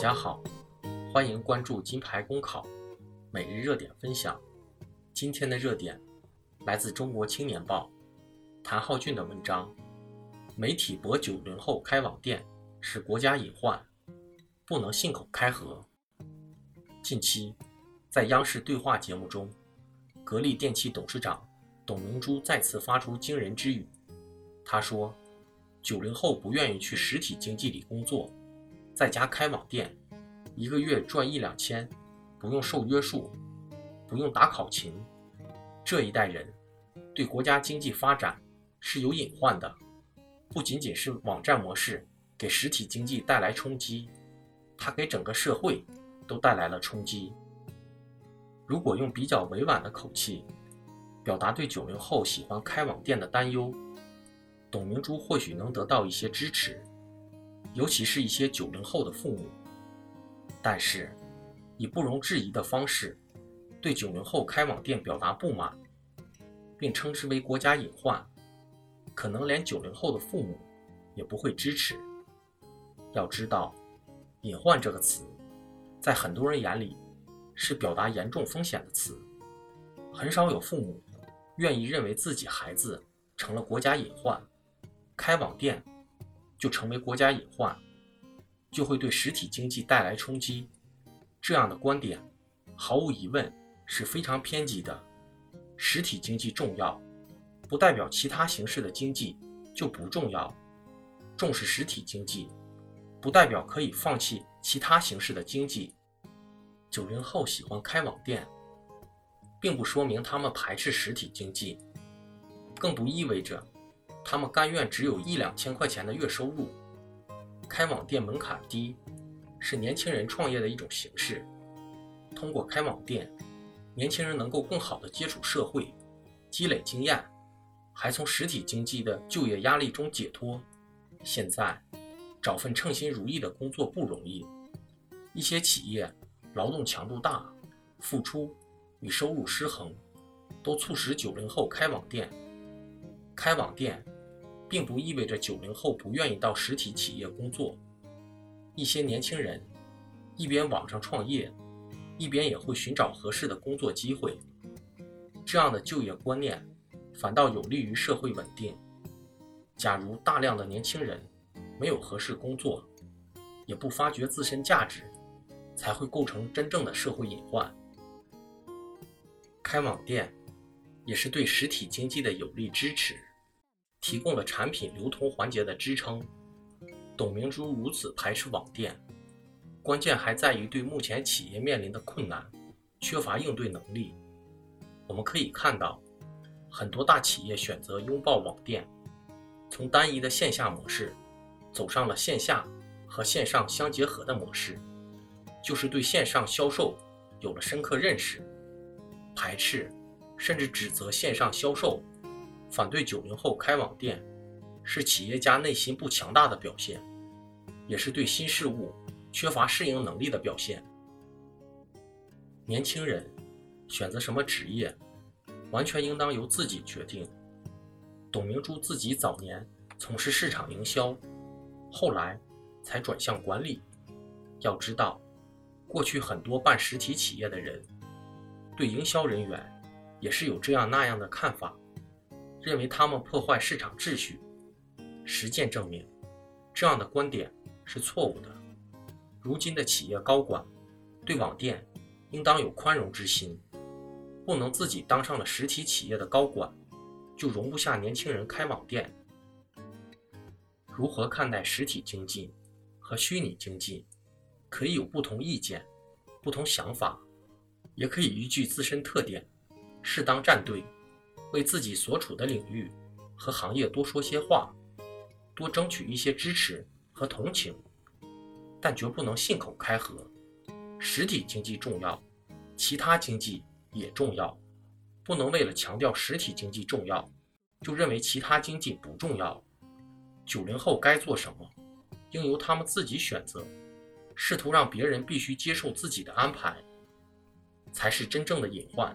大家好，欢迎关注金牌公考每日热点分享。今天的热点来自《中国青年报》谭浩俊的文章：媒体博九零后开网店是国家隐患，不能信口开河。近期，在央视对话节目中，格力电器董事长董明珠再次发出惊人之语。他说：“九零后不愿意去实体经济里工作。”在家开网店，一个月赚一两千，不用受约束，不用打考勤。这一代人对国家经济发展是有隐患的。不仅仅是网站模式给实体经济带来冲击，它给整个社会都带来了冲击。如果用比较委婉的口气表达对九零后喜欢开网店的担忧，董明珠或许能得到一些支持。尤其是一些九零后的父母，但是以不容置疑的方式对九零后开网店表达不满，并称之为国家隐患，可能连九零后的父母也不会支持。要知道，“隐患”这个词，在很多人眼里是表达严重风险的词，很少有父母愿意认为自己孩子成了国家隐患，开网店。就成为国家隐患，就会对实体经济带来冲击。这样的观点，毫无疑问是非常偏激的。实体经济重要，不代表其他形式的经济就不重要。重视实体经济，不代表可以放弃其他形式的经济。九零后喜欢开网店，并不说明他们排斥实体经济，更不意味着。他们甘愿只有一两千块钱的月收入，开网店门槛低，是年轻人创业的一种形式。通过开网店，年轻人能够更好的接触社会，积累经验，还从实体经济的就业压力中解脱。现在，找份称心如意的工作不容易，一些企业劳动强度大，付出与收入失衡，都促使九零后开网店。开网店，并不意味着九零后不愿意到实体企业工作。一些年轻人一边网上创业，一边也会寻找合适的工作机会。这样的就业观念反倒有利于社会稳定。假如大量的年轻人没有合适工作，也不发掘自身价值，才会构成真正的社会隐患。开网店也是对实体经济的有力支持。提供了产品流通环节的支撑。董明珠如此排斥网店，关键还在于对目前企业面临的困难缺乏应对能力。我们可以看到，很多大企业选择拥抱网店，从单一的线下模式走上了线下和线上相结合的模式，就是对线上销售有了深刻认识。排斥甚至指责线上销售。反对九零后开网店，是企业家内心不强大的表现，也是对新事物缺乏适应能力的表现。年轻人选择什么职业，完全应当由自己决定。董明珠自己早年从事市场营销，后来才转向管理。要知道，过去很多办实体企业的人，对营销人员也是有这样那样的看法。认为他们破坏市场秩序，实践证明，这样的观点是错误的。如今的企业高管对网店应当有宽容之心，不能自己当上了实体企业的高管，就容不下年轻人开网店。如何看待实体经济和虚拟经济，可以有不同意见、不同想法，也可以依据自身特点，适当站队。为自己所处的领域和行业多说些话，多争取一些支持和同情，但绝不能信口开河。实体经济重要，其他经济也重要，不能为了强调实体经济重要，就认为其他经济不重要。九零后该做什么，应由他们自己选择。试图让别人必须接受自己的安排，才是真正的隐患。